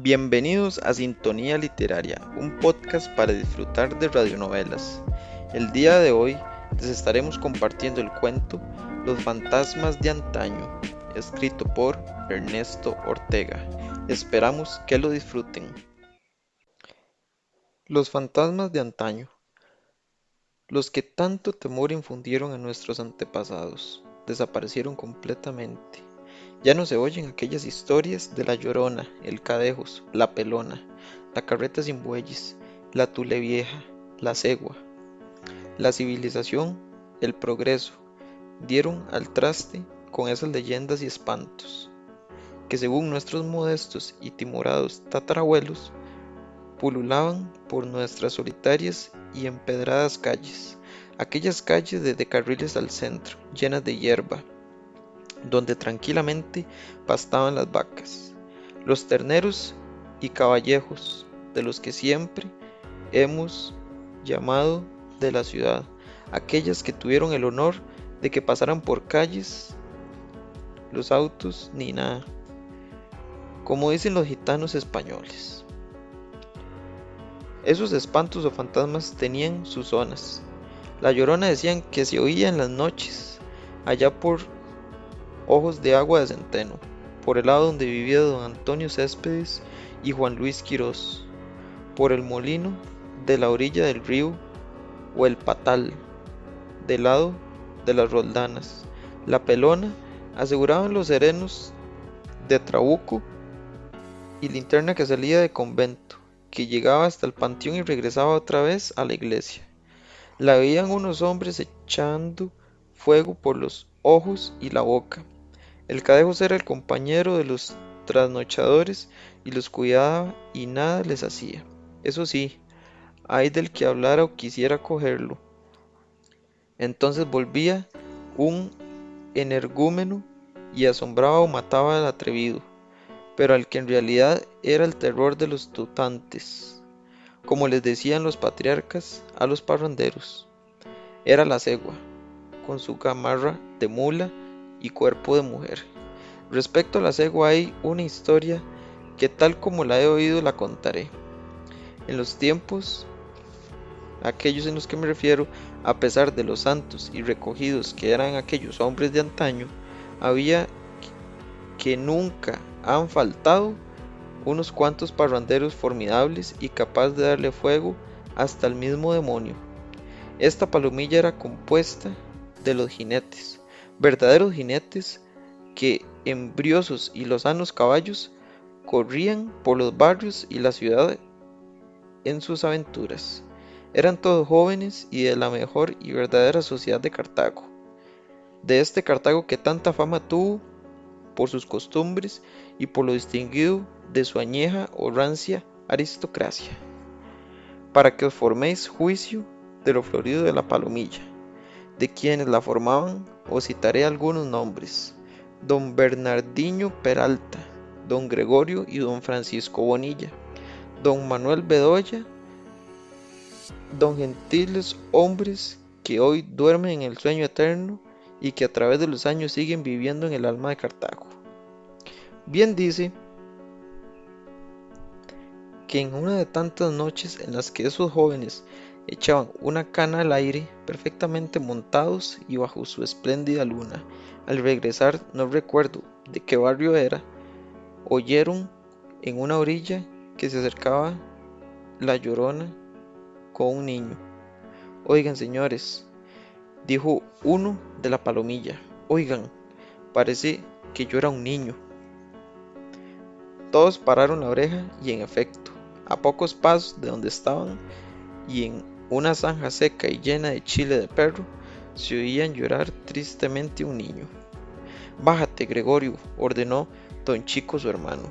Bienvenidos a Sintonía Literaria, un podcast para disfrutar de radionovelas. El día de hoy les estaremos compartiendo el cuento Los fantasmas de antaño, escrito por Ernesto Ortega. Esperamos que lo disfruten. Los fantasmas de antaño, los que tanto temor infundieron a nuestros antepasados, desaparecieron completamente ya no se oyen aquellas historias de la llorona, el cadejos, la pelona, la carreta sin bueyes, la tule vieja, la cegua. La civilización, el progreso, dieron al traste con esas leyendas y espantos, que según nuestros modestos y timorados tatarabuelos, pululaban por nuestras solitarias y empedradas calles, aquellas calles de carriles al centro, llenas de hierba, donde tranquilamente pastaban las vacas, los terneros y caballejos de los que siempre hemos llamado de la ciudad, aquellas que tuvieron el honor de que pasaran por calles los autos ni nada, como dicen los gitanos españoles. Esos espantos o fantasmas tenían sus zonas. La llorona decían que se oía en las noches, allá por Ojos de Agua de Centeno, por el lado donde vivía don Antonio Céspedes y Juan Luis Quirós, por el molino de la orilla del río o el patal, del lado de las roldanas. La pelona aseguraban los serenos de Trabuco y linterna que salía de convento, que llegaba hasta el panteón y regresaba otra vez a la iglesia. La veían unos hombres echando fuego por los ojos y la boca, el cadejos era el compañero de los trasnochadores y los cuidaba y nada les hacía. Eso sí, hay del que hablara o quisiera cogerlo. Entonces volvía un energúmeno y asombraba o mataba al atrevido, pero al que en realidad era el terror de los tutantes, como les decían los patriarcas a los parranderos. Era la cegua, con su gamarra de mula y cuerpo de mujer. Respecto a la cegua hay una historia que tal como la he oído la contaré. En los tiempos, aquellos en los que me refiero, a pesar de los santos y recogidos que eran aquellos hombres de antaño, había que nunca han faltado unos cuantos parranderos formidables y capaz de darle fuego hasta el mismo demonio. Esta palomilla era compuesta de los jinetes, verdaderos jinetes que embriosos y lozanos caballos corrían por los barrios y la ciudad en sus aventuras. Eran todos jóvenes y de la mejor y verdadera sociedad de Cartago, de este Cartago que tanta fama tuvo por sus costumbres y por lo distinguido de su añeja o rancia aristocracia, para que os forméis juicio de lo florido de la palomilla, de quienes la formaban os citaré algunos nombres. Don Bernardino Peralta, don Gregorio y don Francisco Bonilla, don Manuel Bedoya, don gentiles hombres que hoy duermen en el sueño eterno y que a través de los años siguen viviendo en el alma de Cartago. Bien dice que en una de tantas noches en las que esos jóvenes echaban una cana al aire, perfectamente montados y bajo su espléndida luna. Al regresar, no recuerdo de qué barrio era, oyeron en una orilla que se acercaba la llorona con un niño. Oigan, señores, dijo uno de la palomilla, oigan, parece que yo era un niño. Todos pararon la oreja y en efecto, a pocos pasos de donde estaban y en una zanja seca y llena de chile de perro, se oían llorar tristemente un niño. Bájate, Gregorio, ordenó don Chico su hermano.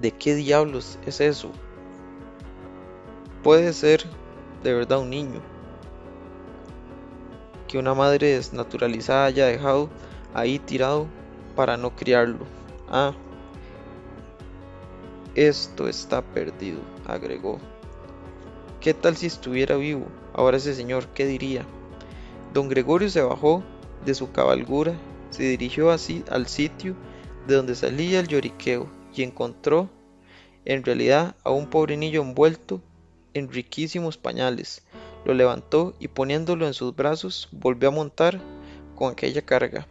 ¿De qué diablos es eso? Puede ser de verdad un niño que una madre desnaturalizada haya dejado ahí tirado para no criarlo. Ah, esto está perdido, agregó ¿Qué tal si estuviera vivo? Ahora ese señor, ¿qué diría? Don Gregorio se bajó de su cabalgura, se dirigió así al sitio de donde salía el lloriqueo y encontró en realidad a un pobre niño envuelto en riquísimos pañales. Lo levantó y poniéndolo en sus brazos volvió a montar con aquella carga.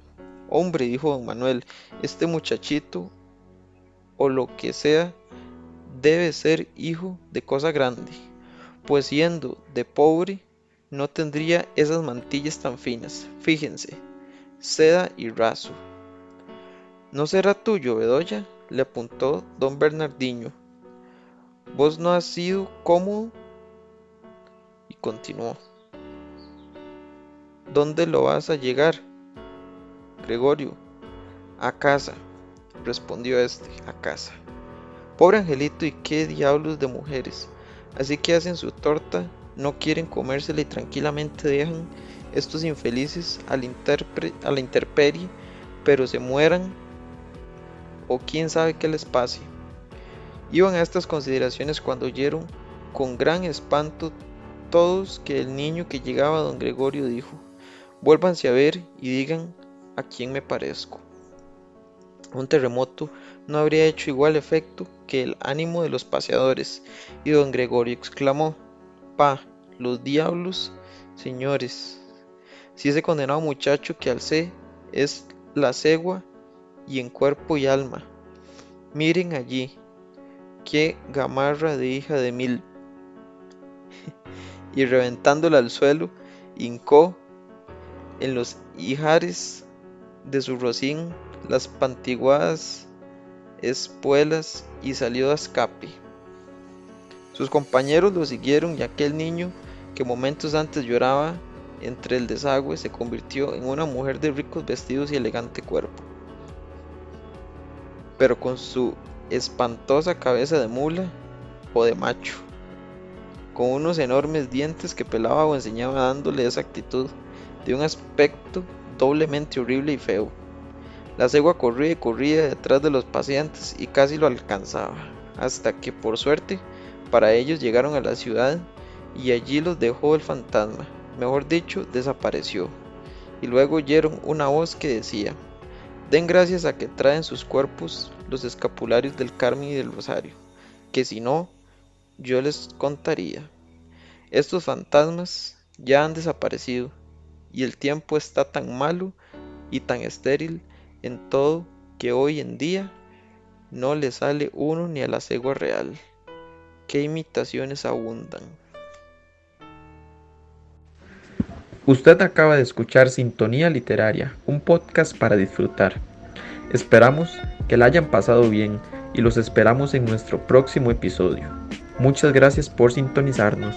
Hombre, dijo don Manuel, este muchachito o lo que sea debe ser hijo de cosa grande, pues siendo de pobre no tendría esas mantillas tan finas. Fíjense, seda y raso. ¿No será tuyo, Bedoya? le apuntó don Bernardino. ¿Vos no has sido cómodo? Y continuó. ¿Dónde lo vas a llegar? Gregorio, a casa, respondió este, a casa. Pobre angelito y qué diablos de mujeres. Así que hacen su torta, no quieren comérsela y tranquilamente dejan estos infelices a la interperie, pero se mueran o quién sabe qué les pase. Iban a estas consideraciones cuando oyeron con gran espanto todos que el niño que llegaba a don Gregorio dijo, vuélvanse a ver y digan a quién me parezco. Un terremoto no habría hecho igual efecto que el ánimo de los paseadores, y don Gregorio exclamó, Pa, los diablos, señores, si ese condenado muchacho que alcé es la cegua y en cuerpo y alma, miren allí, qué gamarra de hija de mil. y reventándola al suelo, hincó en los hijares de su rocín las pantiguadas espuelas y salió a escape. Sus compañeros lo siguieron y aquel niño que momentos antes lloraba entre el desagüe se convirtió en una mujer de ricos vestidos y elegante cuerpo. Pero con su espantosa cabeza de mula o de macho, con unos enormes dientes que pelaba o enseñaba dándole esa actitud de un aspecto doblemente horrible y feo. La cegua corría y corría detrás de los pacientes y casi lo alcanzaba, hasta que por suerte para ellos llegaron a la ciudad y allí los dejó el fantasma, mejor dicho, desapareció. Y luego oyeron una voz que decía, den gracias a que traen sus cuerpos los escapularios del Carmen y del Rosario, que si no, yo les contaría. Estos fantasmas ya han desaparecido y el tiempo está tan malo y tan estéril en todo que hoy en día no le sale uno ni a la cegua real. Qué imitaciones abundan. Usted acaba de escuchar Sintonía Literaria, un podcast para disfrutar. Esperamos que la hayan pasado bien y los esperamos en nuestro próximo episodio. Muchas gracias por sintonizarnos.